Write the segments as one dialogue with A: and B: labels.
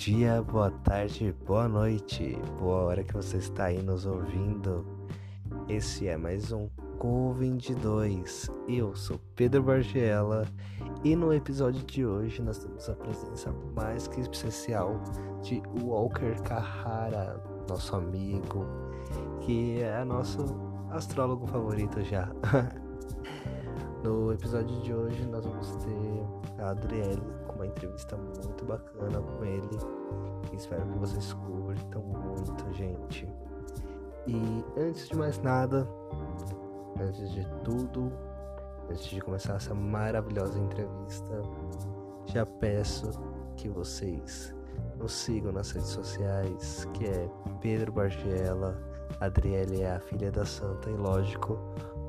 A: dia, boa tarde, boa noite, boa hora que você está aí nos ouvindo. Esse é mais um Co22. Eu sou Pedro Bargiela e no episódio de hoje nós temos a presença mais que especial de Walker Carrara, nosso amigo, que é nosso astrólogo favorito já. no episódio de hoje nós vamos ter a Adriele uma entrevista muito bacana com ele. Espero que vocês curtam muito, gente. E antes de mais nada, antes de tudo, antes de começar essa maravilhosa entrevista, já peço que vocês nos sigam nas redes sociais, que é Pedro Bargiela, Adriele é a filha da santa e lógico,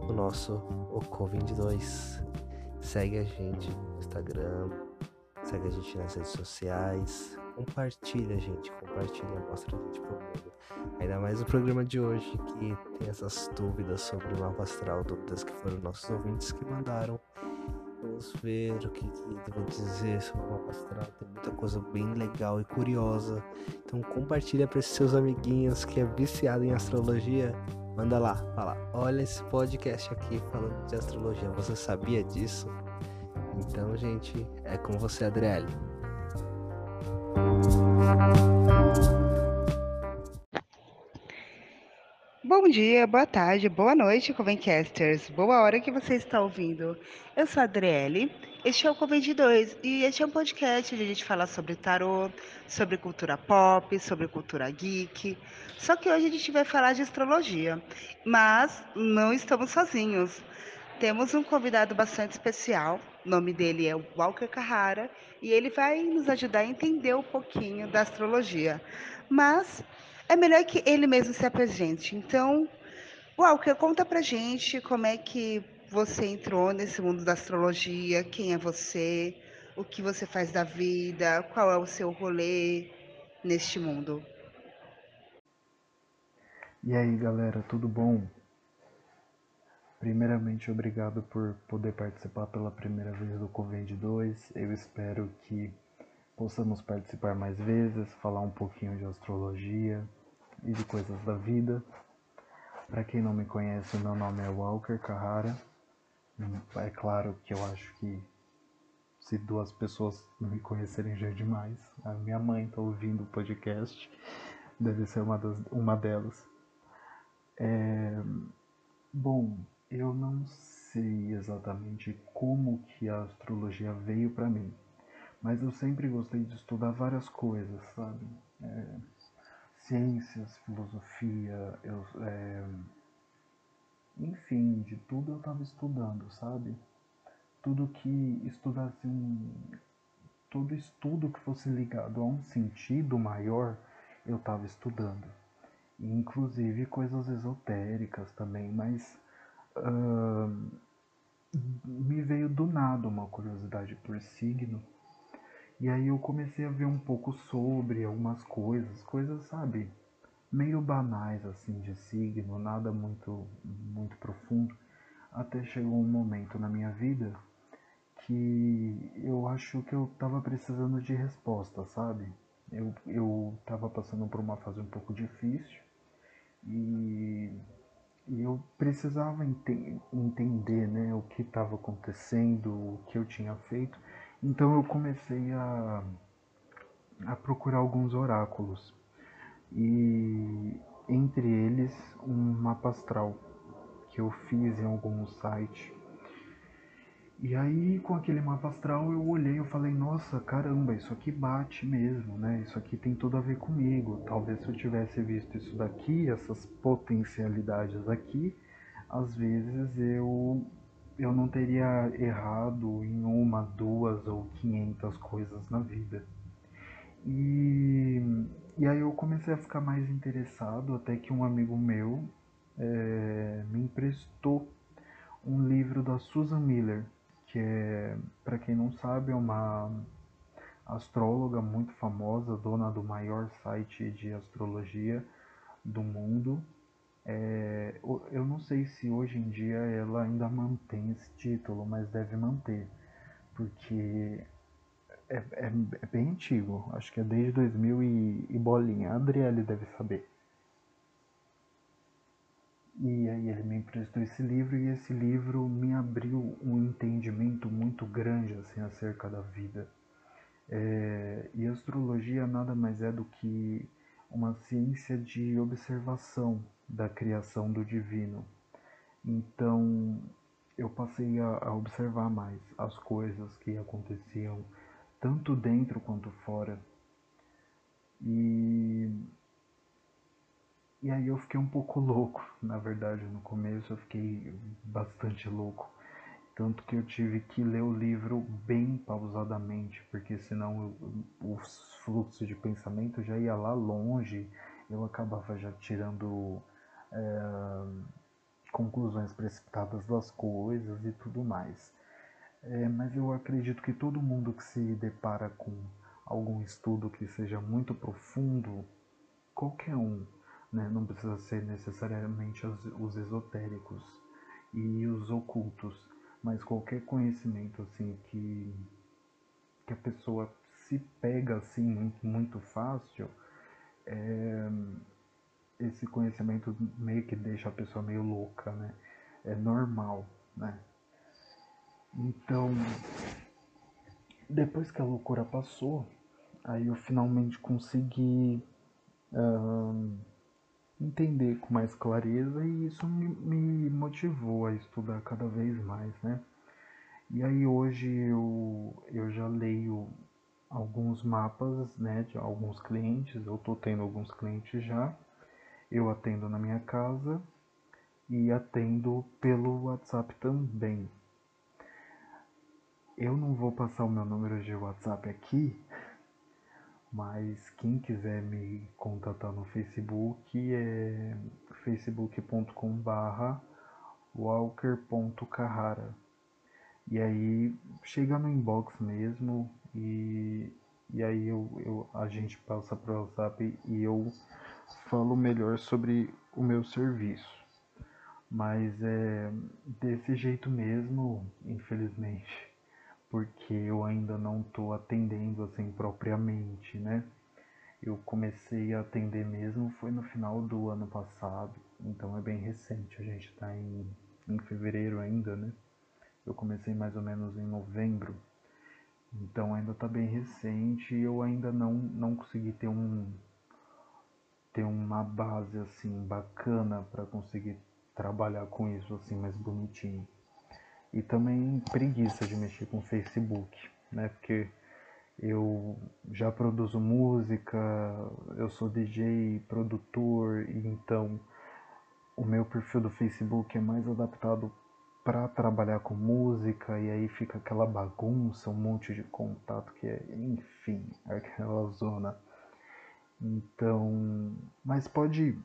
A: o nosso Oco22. Segue a gente no Instagram, segue a gente nas redes sociais, compartilha, gente, compartilha, mostra a gente pro mundo. Ainda mais o programa de hoje que tem essas dúvidas sobre o mapa astral, dúvidas que foram nossos ouvintes que mandaram. Vamos ver o que, que devem dizer sobre o mapa astral. Tem muita coisa bem legal e curiosa. Então compartilha para esses seus amiguinhos que é viciado em astrologia. Manda lá, fala, olha esse podcast aqui falando de astrologia. Você sabia disso? Então, gente, é com você, Adriele.
B: Bom dia, boa tarde, boa noite, Covencasters. Boa hora que você está ouvindo. Eu sou a Adriele, este é o Convent 2 e este é um podcast onde a gente fala sobre tarô, sobre cultura pop, sobre cultura geek. Só que hoje a gente vai falar de astrologia, mas não estamos sozinhos. Temos um convidado bastante especial, o nome dele é Walker Carrara e ele vai nos ajudar a entender um pouquinho da astrologia. Mas é melhor que ele mesmo se apresente. Então, Walker, conta pra gente como é que você entrou nesse mundo da astrologia, quem é você, o que você faz da vida, qual é o seu rolê neste mundo.
C: E aí, galera, tudo bom? Primeiramente, obrigado por poder participar pela primeira vez do Convende 2. Eu espero que possamos participar mais vezes, falar um pouquinho de astrologia e de coisas da vida. Para quem não me conhece, meu nome é Walker Carrara. É claro que eu acho que se duas pessoas não me conhecerem já é demais. A minha mãe está ouvindo o podcast, deve ser uma, das, uma delas. É... Bom, eu não sei exatamente como que a astrologia veio para mim, mas eu sempre gostei de estudar várias coisas, sabe? É, ciências, filosofia, eu, é, enfim, de tudo eu estava estudando, sabe? Tudo que estudasse um, todo estudo que fosse ligado a um sentido maior, eu estava estudando. Inclusive coisas esotéricas também, mas me veio do nada uma curiosidade por signo. E aí eu comecei a ver um pouco sobre algumas coisas, coisas, sabe, meio banais assim de signo, nada muito muito profundo. Até chegou um momento na minha vida que eu acho que eu tava precisando de resposta, sabe? Eu, eu tava passando por uma fase um pouco difícil e e eu precisava ente entender né, o que estava acontecendo, o que eu tinha feito. Então eu comecei a, a procurar alguns oráculos. E entre eles um mapa astral que eu fiz em algum site e aí, com aquele mapa astral, eu olhei e falei, nossa, caramba, isso aqui bate mesmo, né? Isso aqui tem tudo a ver comigo. Talvez se eu tivesse visto isso daqui, essas potencialidades aqui, às vezes eu eu não teria errado em uma, duas ou quinhentas coisas na vida. E, e aí eu comecei a ficar mais interessado, até que um amigo meu é, me emprestou um livro da Susan Miller, que é, para quem não sabe, é uma astróloga muito famosa, dona do maior site de astrologia do mundo. É, eu não sei se hoje em dia ela ainda mantém esse título, mas deve manter, porque é, é, é, bem antigo, acho que é desde 2000 e, e bolinha. A Adriele deve saber. E aí ele me emprestou esse livro e esse livro me abriu um entendimento muito grande assim acerca da vida. É, e astrologia nada mais é do que uma ciência de observação da criação do divino. Então eu passei a, a observar mais as coisas que aconteciam tanto dentro quanto fora. E e aí eu fiquei um pouco louco, na verdade, no começo eu fiquei bastante louco. Tanto que eu tive que ler o livro bem pausadamente, porque senão o fluxo de pensamento já ia lá longe, eu acabava já tirando é, conclusões precipitadas das coisas e tudo mais. É, mas eu acredito que todo mundo que se depara com algum estudo que seja muito profundo, qualquer um, né? não precisa ser necessariamente os, os esotéricos e os ocultos, mas qualquer conhecimento assim que, que a pessoa se pega assim muito, fácil, é, esse conhecimento meio que deixa a pessoa meio louca, né? É normal, né? Então, depois que a loucura passou, aí eu finalmente consegui entender com mais clareza e isso me, me motivou a estudar cada vez mais, né? E aí hoje eu, eu já leio alguns mapas, né, de alguns clientes, eu tô tendo alguns clientes já, eu atendo na minha casa e atendo pelo WhatsApp também. Eu não vou passar o meu número de WhatsApp aqui, mas quem quiser me contatar no Facebook é facebook.com barra walker.carrara e aí chega no inbox mesmo e, e aí eu, eu, a gente passa para o WhatsApp e eu falo melhor sobre o meu serviço. Mas é desse jeito mesmo, infelizmente porque eu ainda não estou atendendo assim propriamente, né? Eu comecei a atender mesmo foi no final do ano passado, então é bem recente, a gente está em, em fevereiro ainda, né? Eu comecei mais ou menos em novembro, então ainda está bem recente e eu ainda não, não consegui ter um ter uma base assim bacana para conseguir trabalhar com isso assim mais bonitinho e também preguiça de mexer com o Facebook, né? Porque eu já produzo música, eu sou DJ, produtor, então o meu perfil do Facebook é mais adaptado para trabalhar com música e aí fica aquela bagunça, um monte de contato que é, enfim, aquela zona. Então, mas pode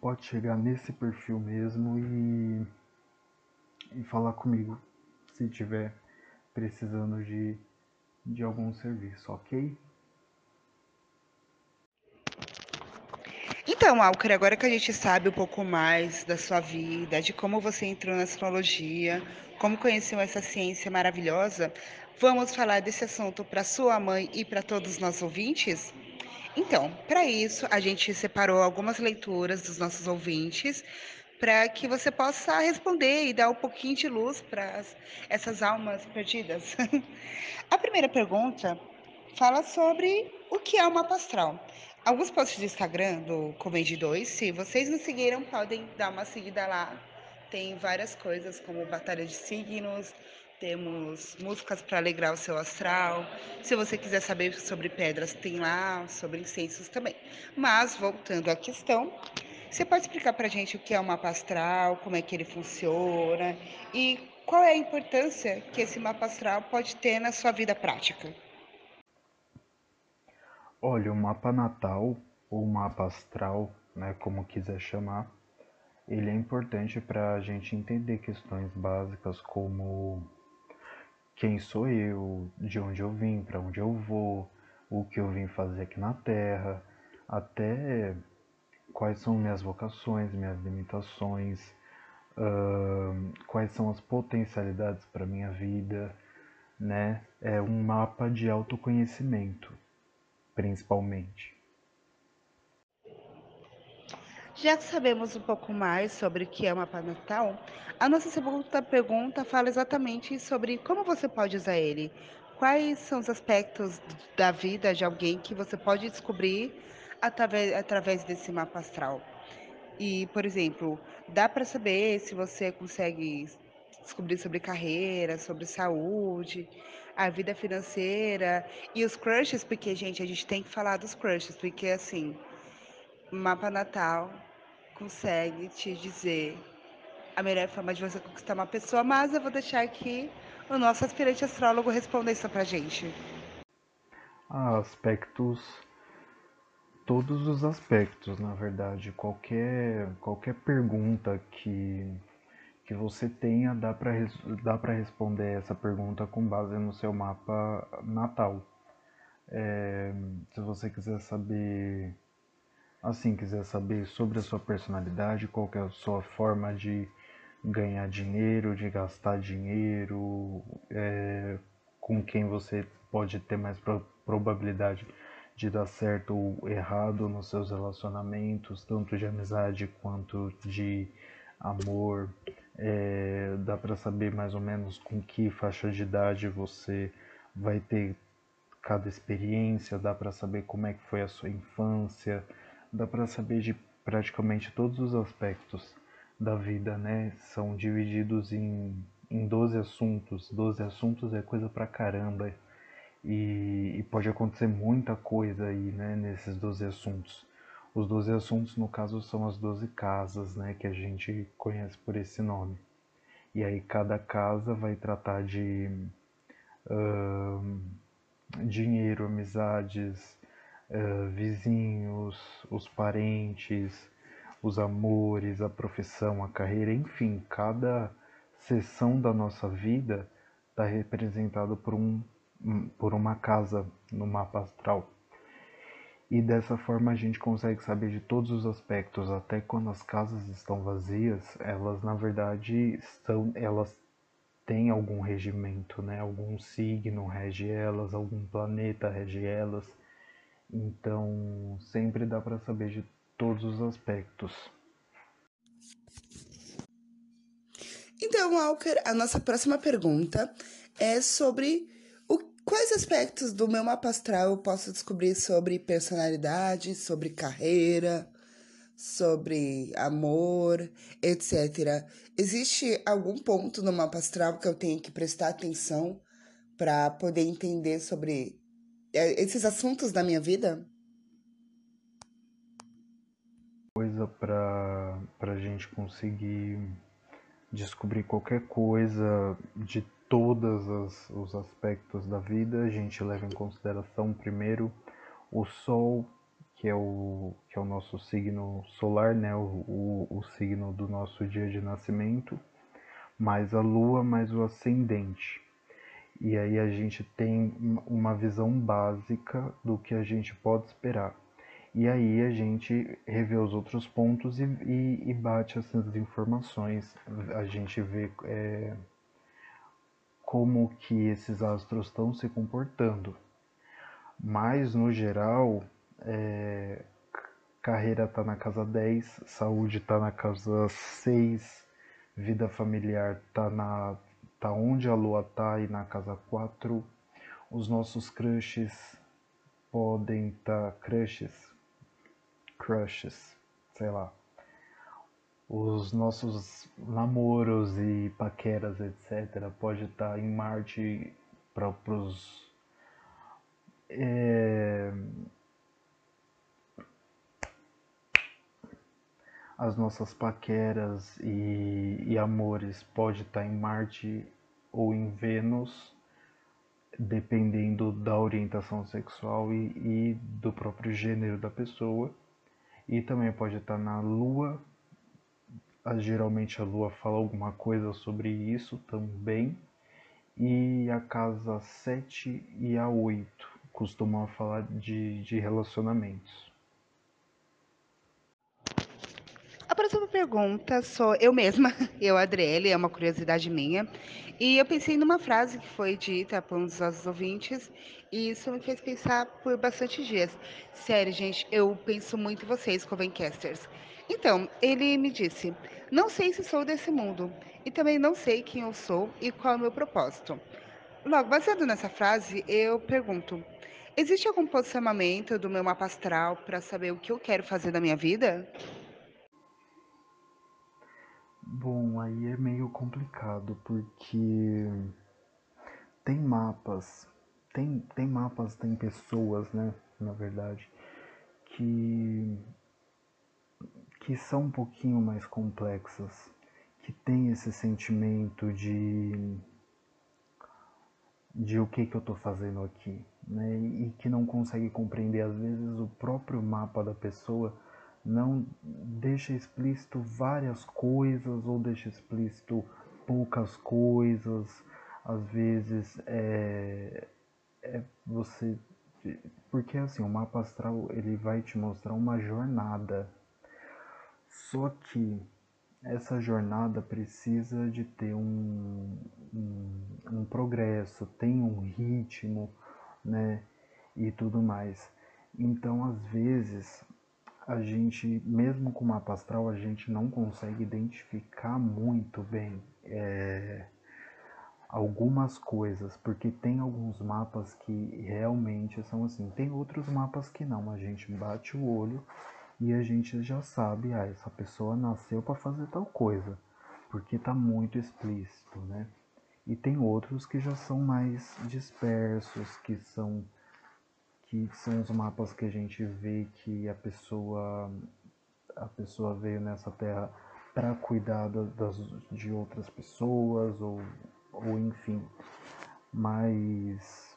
C: pode chegar nesse perfil mesmo e e falar comigo se tiver precisando de, de algum serviço, ok?
B: Então, Alker, agora que a gente sabe um pouco mais da sua vida, de como você entrou na astrologia, como conheceu essa ciência maravilhosa, vamos falar desse assunto para sua mãe e para todos os nossos ouvintes? Então, para isso, a gente separou algumas leituras dos nossos ouvintes para que você possa responder e dar um pouquinho de luz para essas almas perdidas. A primeira pergunta fala sobre o que é o mapa astral. Alguns posts do Instagram do Comende 2, se vocês não seguiram, podem dar uma seguida lá. Tem várias coisas como batalha de signos, temos músicas para alegrar o seu astral. Se você quiser saber sobre pedras, tem lá, sobre incensos também. Mas voltando à questão, você pode explicar para a gente o que é o mapa astral, como é que ele funciona e qual é a importância que esse mapa astral pode ter na sua vida prática?
C: Olha, o mapa natal ou mapa astral, né, como quiser chamar, ele é importante para a gente entender questões básicas como quem sou eu, de onde eu vim, para onde eu vou, o que eu vim fazer aqui na Terra, até quais são minhas vocações, minhas limitações, uh, quais são as potencialidades para minha vida, né? É um mapa de autoconhecimento, principalmente.
B: Já que sabemos um pouco mais sobre o que é o mapa natal, a nossa segunda pergunta fala exatamente sobre como você pode usar ele. Quais são os aspectos da vida de alguém que você pode descobrir através, através desse mapa astral? E, por exemplo, dá para saber se você consegue descobrir sobre carreira, sobre saúde, a vida financeira e os crushes, porque, gente, a gente tem que falar dos crushes, porque, assim, mapa natal consegue te dizer a melhor forma de você conquistar uma pessoa, mas eu vou deixar aqui o nosso aspirante astrólogo responder isso pra gente.
C: Aspectos todos os aspectos, na verdade. Qualquer, qualquer pergunta que, que você tenha, dá para responder essa pergunta com base no seu mapa natal. É, se você quiser saber, assim, quiser saber sobre a sua personalidade, qual é a sua forma de ganhar dinheiro, de gastar dinheiro, é, com quem você pode ter mais pro, probabilidade de dar certo ou errado nos seus relacionamentos, tanto de amizade quanto de amor. É, dá para saber mais ou menos com que faixa de idade você vai ter cada experiência, dá para saber como é que foi a sua infância, dá para saber de praticamente todos os aspectos da vida, né? São divididos em, em 12 assuntos. 12 assuntos é coisa pra caramba. E, e, pode acontecer muita coisa aí, né, nesses 12 assuntos. Os 12 assuntos, no caso, são as 12 casas, né, que a gente conhece por esse nome. E aí cada casa vai tratar de uh, dinheiro, amizades, uh, vizinhos, os parentes, os amores, a profissão, a carreira, enfim, cada sessão da nossa vida está representado por um por uma casa no mapa astral. E dessa forma a gente consegue saber de todos os aspectos, até quando as casas estão vazias, elas na verdade estão, elas têm algum regimento, né? Algum signo rege elas, algum planeta rege elas. Então, sempre dá para saber de todos os aspectos.
B: Então, Walker, a nossa próxima pergunta é sobre Quais aspectos do meu mapa astral eu posso descobrir sobre personalidade, sobre carreira, sobre amor, etc. Existe algum ponto no mapa astral que eu tenho que prestar atenção para poder entender sobre é, esses assuntos da minha vida?
C: Coisa para a gente conseguir descobrir qualquer coisa de todos os aspectos da vida, a gente leva em consideração primeiro o Sol, que é o, que é o nosso signo solar, né? O, o, o signo do nosso dia de nascimento, mais a Lua, mais o ascendente. E aí a gente tem uma visão básica do que a gente pode esperar. E aí a gente revê os outros pontos e, e, e bate essas informações. A gente vê é, como que esses astros estão se comportando. Mas, no geral, é, carreira está na casa 10, saúde está na casa 6, vida familiar está na tá onde a lua está e na casa 4. Os nossos crushes podem estar tá, crushes, crushes, sei lá, os nossos namoros e paqueras, etc., pode estar em Marte para os. É, as nossas paqueras e, e, amores pode estar em Marte ou em Vênus, dependendo da orientação sexual e, e do próprio gênero da pessoa. E também pode estar na Lua geralmente a Lua fala alguma coisa sobre isso também. E a casa 7 e a 8 costumam falar de, de relacionamentos.
B: A próxima pergunta sou eu mesma, eu, Adriele, é uma curiosidade minha. E eu pensei numa frase que foi dita por um dos nossos ouvintes, e isso me fez pensar por bastante dias. Sério, gente, eu penso muito em vocês, Covencasters. Então, ele me disse: Não sei se sou desse mundo, e também não sei quem eu sou e qual é o meu propósito. Logo, baseado nessa frase, eu pergunto: existe algum posicionamento do meu mapa astral para saber o que eu quero fazer da minha vida?
C: Bom, aí é meio complicado porque tem mapas, tem, tem mapas, tem pessoas, né, na verdade, que, que são um pouquinho mais complexas, que tem esse sentimento de de o que que eu estou fazendo aqui, né, e que não consegue compreender às vezes o próprio mapa da pessoa não deixa explícito várias coisas ou deixa explícito poucas coisas. Às vezes é, é você porque assim o mapa astral ele vai te mostrar uma jornada. Só que essa jornada precisa de ter um, um, um progresso, tem um ritmo, né? E tudo mais. Então, às vezes, a gente, mesmo com o mapa astral, a gente não consegue identificar muito bem é, algumas coisas, porque tem alguns mapas que realmente são assim, tem outros mapas que não, a gente bate o olho e a gente já sabe, ah, essa pessoa nasceu para fazer tal coisa, porque está muito explícito, né? E tem outros que já são mais dispersos, que são que são os mapas que a gente vê que a pessoa a pessoa veio nessa terra para cuidar das, de outras pessoas ou, ou enfim mas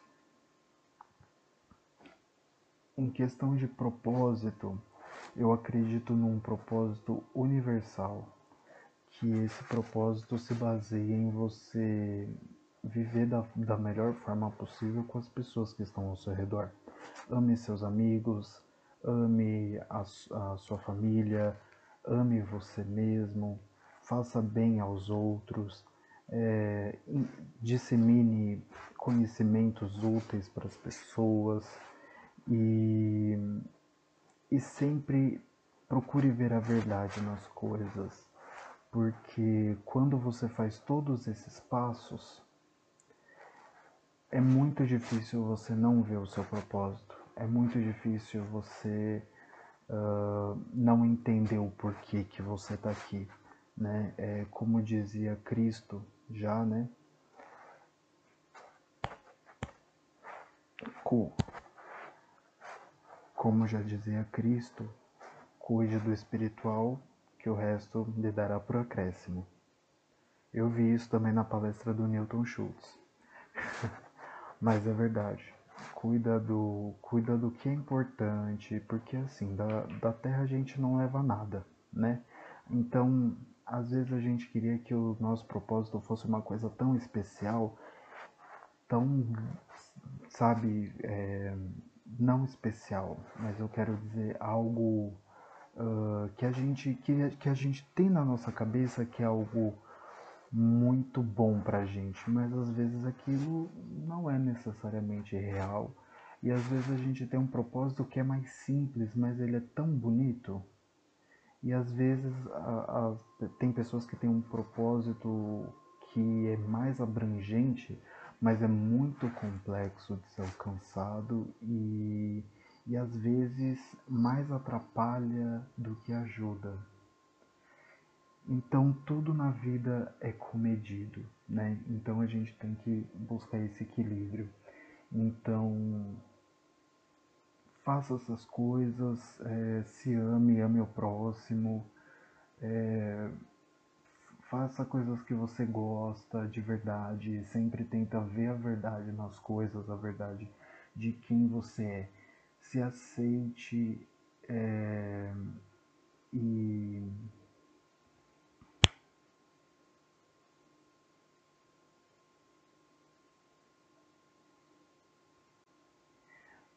C: em questão de propósito eu acredito num propósito universal que esse propósito se baseia em você viver da, da melhor forma possível com as pessoas que estão ao seu redor. Ame seus amigos, ame a, a sua família, ame você mesmo, faça bem aos outros, é, dissemine conhecimentos úteis para as pessoas e, e sempre procure ver a verdade nas coisas, porque quando você faz todos esses passos, é muito difícil você não ver o seu propósito é muito difícil você uh, não entender o porquê que você está aqui, né? É, como dizia Cristo já, né? Como já dizia Cristo, cuide do espiritual, que o resto lhe dará por acréscimo. Eu vi isso também na palestra do Newton Schultz. Mas é verdade cuida do, cuida do que é importante, porque assim, da, da terra a gente não leva nada, né? Então, às vezes a gente queria que o nosso propósito fosse uma coisa tão especial, tão, sabe, é, não especial, mas eu quero dizer algo uh, que a gente que, que a gente tem na nossa cabeça que é algo muito bom pra gente, mas às vezes aquilo não é necessariamente real. E às vezes a gente tem um propósito que é mais simples, mas ele é tão bonito. E às vezes a, a, tem pessoas que têm um propósito que é mais abrangente, mas é muito complexo de ser alcançado e, e às vezes mais atrapalha do que ajuda. Então tudo na vida é comedido, né? Então a gente tem que buscar esse equilíbrio. Então faça essas coisas, é, se ame, ame o próximo, é, faça coisas que você gosta de verdade, sempre tenta ver a verdade nas coisas, a verdade de quem você é. Se aceite é, e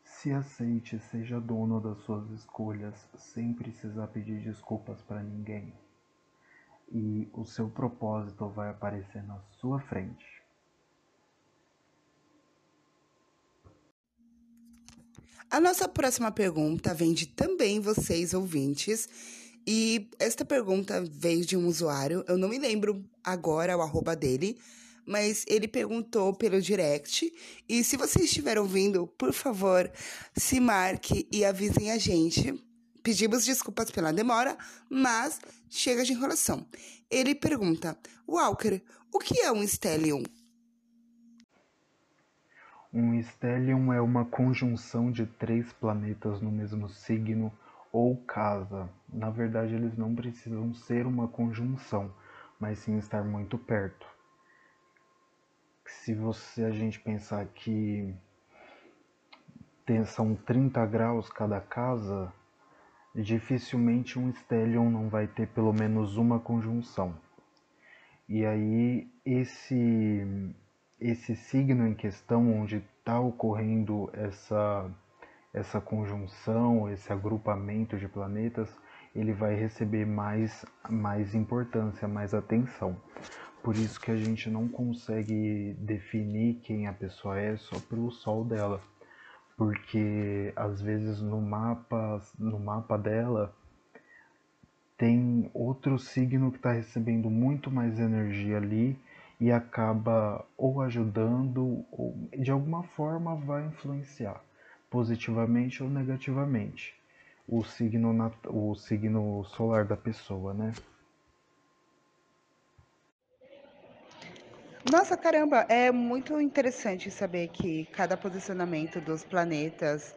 C: Se aceite, seja dono das suas escolhas, sem precisar pedir desculpas para ninguém. E o seu propósito vai aparecer na sua frente.
B: A nossa próxima pergunta vem de também vocês, ouvintes. E esta pergunta veio de um usuário, eu não me lembro agora o arroba dele, mas ele perguntou pelo direct. E se você estiver ouvindo, por favor, se marque e avisem a gente. Pedimos desculpas pela demora, mas chega de enrolação. Ele pergunta: Walker, o que é um stellium?
C: Um stellium é uma conjunção de três planetas no mesmo signo ou casa. Na verdade, eles não precisam ser uma conjunção, mas sim estar muito perto se você a gente pensar que são 30 graus cada casa, dificilmente um stellium não vai ter pelo menos uma conjunção. E aí esse esse signo em questão onde está ocorrendo essa essa conjunção, esse agrupamento de planetas, ele vai receber mais mais importância, mais atenção. Por isso que a gente não consegue definir quem a pessoa é só pelo sol dela. Porque às vezes no mapa, no mapa dela tem outro signo que está recebendo muito mais energia ali e acaba ou ajudando ou de alguma forma vai influenciar positivamente ou negativamente o signo, o signo solar da pessoa, né?
B: Nossa, caramba, é muito interessante saber que cada posicionamento dos planetas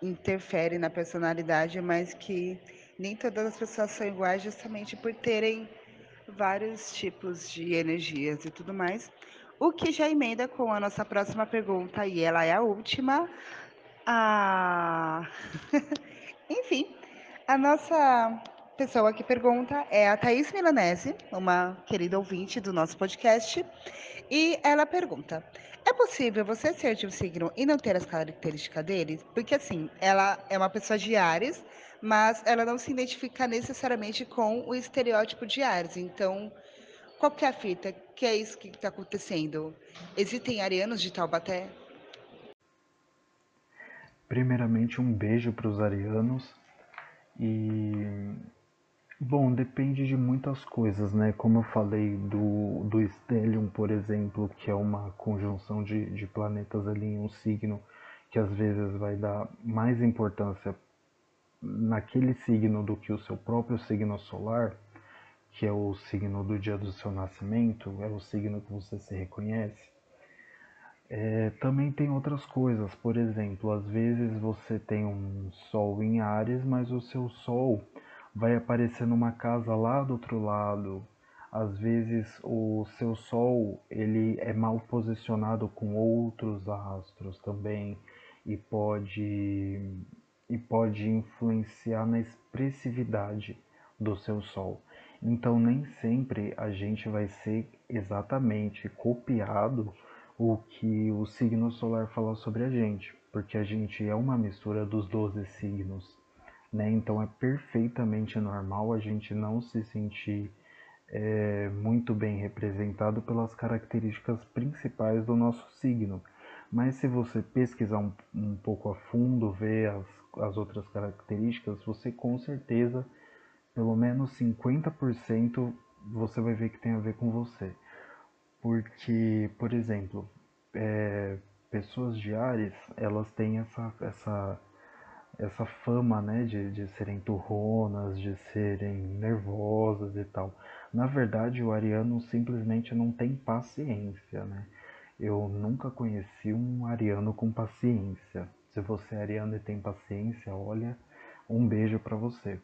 B: interfere na personalidade, mas que nem todas as pessoas são iguais justamente por terem vários tipos de energias e tudo mais. O que já emenda com a nossa próxima pergunta, e ela é a última. Ah... Enfim, a nossa pessoa que pergunta é a Thaís Milanese, uma querida ouvinte do nosso podcast, e ela pergunta: é possível você ser de um signo e não ter as características dele? Porque assim, ela é uma pessoa de Ares, mas ela não se identifica necessariamente com o estereótipo de Ares. Então, qual que é a fita? Que é isso que está acontecendo? Existem arianos de Taubaté?
C: Primeiramente, um beijo para os arianos. E Bom, depende de muitas coisas, né? Como eu falei do, do Stellium, por exemplo, que é uma conjunção de, de planetas ali em um signo, que às vezes vai dar mais importância naquele signo do que o seu próprio signo solar, que é o signo do dia do seu nascimento, é o signo que você se reconhece. É, também tem outras coisas, por exemplo, às vezes você tem um Sol em Ares, mas o seu Sol vai aparecer numa casa lá do outro lado. Às vezes o seu sol ele é mal posicionado com outros astros também e pode e pode influenciar na expressividade do seu sol. Então nem sempre a gente vai ser exatamente copiado o que o signo solar fala sobre a gente, porque a gente é uma mistura dos 12 signos né? Então é perfeitamente normal a gente não se sentir é, muito bem representado pelas características principais do nosso signo. Mas se você pesquisar um, um pouco a fundo, ver as, as outras características, você com certeza, pelo menos 50%, você vai ver que tem a ver com você. Porque, por exemplo, é, pessoas de Ares, elas têm essa, essa essa fama, né, de, de serem turronas, de serem nervosas e tal. Na verdade, o ariano simplesmente não tem paciência, né? Eu nunca conheci um ariano com paciência. Se você é ariano e tem paciência, olha, um beijo para você.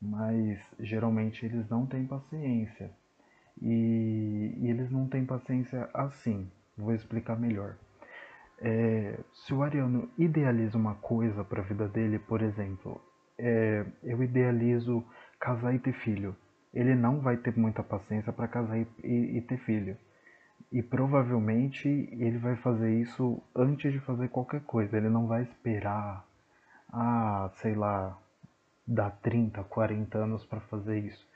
C: Mas geralmente eles não têm paciência. E, e eles não têm paciência assim. Vou explicar melhor. É, se o Ariano idealiza uma coisa para a vida dele, por exemplo, é, eu idealizo casar e ter filho. Ele não vai ter muita paciência para casar e, e, e, ter filho. E provavelmente ele vai fazer isso antes de fazer qualquer coisa. Ele não vai esperar, ah, sei lá, dar 30, 40 anos para fazer isso.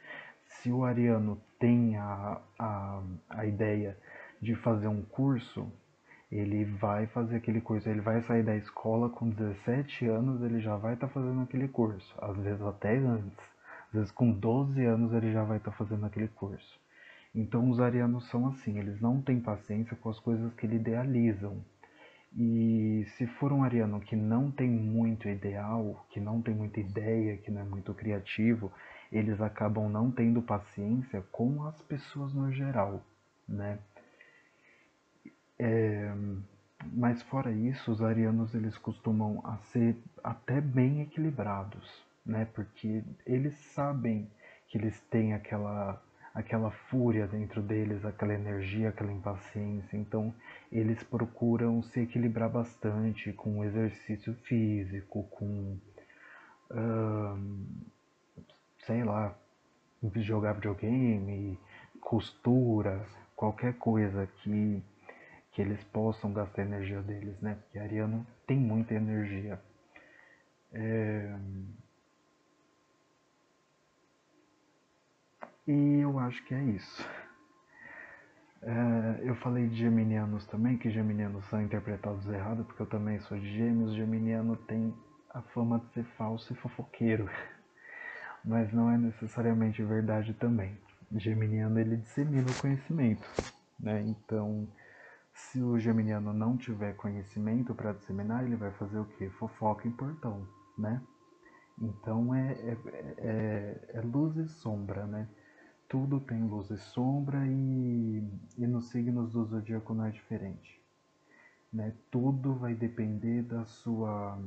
C: Se o ariano tem a, a, a ideia de fazer um curso, ele vai fazer aquele curso, ele vai sair da escola com 17 anos, ele já vai estar tá fazendo aquele curso, às vezes até antes, às vezes com 12 anos ele já vai estar tá fazendo aquele curso. Então os arianos são assim, eles não têm paciência com as coisas que eles idealizam. E se for um ariano que não tem muito ideal, que não tem muita ideia, que não é muito criativo, eles acabam não tendo paciência com as pessoas no geral, né? É, mas fora isso, os arianos eles costumam a ser até bem equilibrados, né? Porque eles sabem que eles têm aquela aquela fúria dentro deles, aquela energia, aquela impaciência. Então, eles procuram se equilibrar bastante com exercício físico, com hum, sei lá, jogar videogame, costura, qualquer coisa que que eles possam gastar a energia deles, né? Porque Ariano tem muita energia. É... E eu acho que é isso. É, eu falei de geminianos também, que geminianos são interpretados errado, porque eu também sou de gêmeos. Geminiano tem a fama de ser falso e fofoqueiro, mas não é necessariamente verdade também. Geminiano ele dissemina o conhecimento, né? Então se o geminiano não tiver conhecimento para disseminar, ele vai fazer o que? Fofoca em portão, né? Então é, é, é, é, luz e sombra, né? Tudo tem luz e sombra e, e nos signos do zodíaco não é diferente. Né? Tudo vai depender da sua,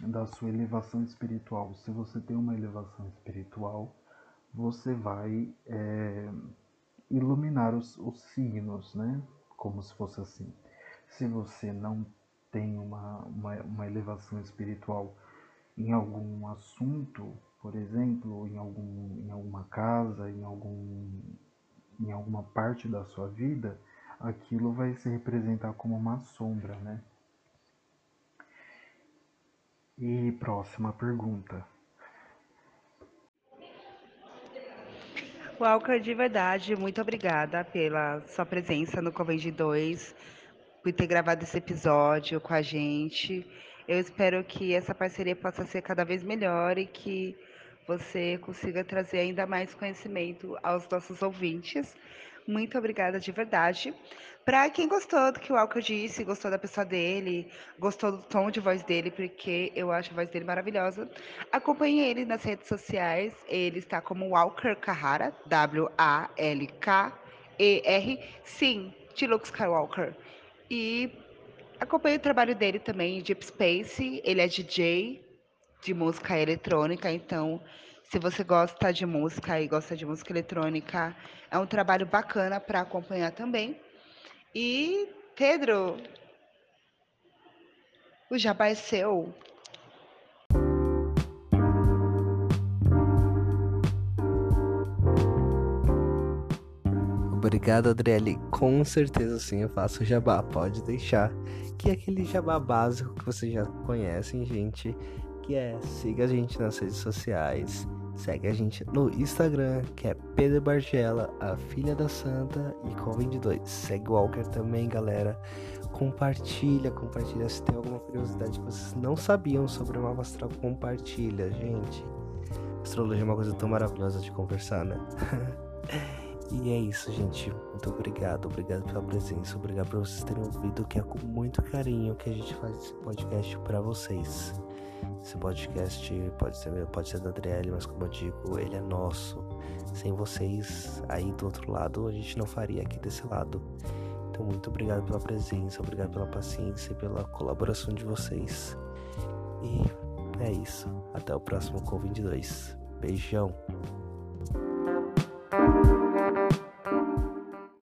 C: da sua elevação espiritual. Se você tem uma elevação espiritual, você vai é, iluminar os, os signos, né? Como se fosse assim. Se você não tem uma, uma, uma elevação espiritual em algum assunto, por exemplo, em, algum, em alguma casa, em, algum, em alguma parte da sua vida, aquilo vai se representar como uma sombra, né? E próxima pergunta.
B: Walker, de verdade, muito obrigada pela sua presença no Convende 2, por ter gravado esse episódio com a gente. Eu espero que essa parceria possa ser cada vez melhor e que você consiga trazer ainda mais conhecimento aos nossos ouvintes. Muito obrigada de verdade. Para quem gostou do que o Walker disse, gostou da pessoa dele, gostou do tom de voz dele, porque eu acho a voz dele maravilhosa, acompanhe ele nas redes sociais. Ele está como Walker Carrara, W-A-L-K-E-R, sim, de Luke Skywalker. E acompanhe o trabalho dele também, Deep Space. Ele é DJ de música eletrônica, então se você gosta de música e gosta de música eletrônica, é um trabalho bacana para acompanhar também. E, Pedro, o jabá é seu.
A: Obrigado, Adriele. Com certeza sim, eu faço jabá. Pode deixar. Que é aquele jabá básico que vocês já conhecem, gente. Que é siga a gente nas redes sociais Segue a gente no Instagram, que é Pedro Bargela, a filha da santa e com22. Segue o Walker também, galera. Compartilha, compartilha. Se tem alguma curiosidade que vocês não sabiam sobre o mapa astral, compartilha, gente. Astrologia é uma coisa tão maravilhosa de conversar, né? e é isso, gente. Muito obrigado. Obrigado pela presença. Obrigado por vocês terem ouvido, que é com muito carinho que a gente faz esse podcast para vocês. Esse podcast pode ser, pode ser da Adriele, mas como eu digo, ele é nosso. Sem vocês aí do outro lado, a gente não faria aqui desse lado. Então, muito obrigado pela presença, obrigado pela paciência e pela colaboração de vocês. E é isso. Até o próximo Com 22. Beijão.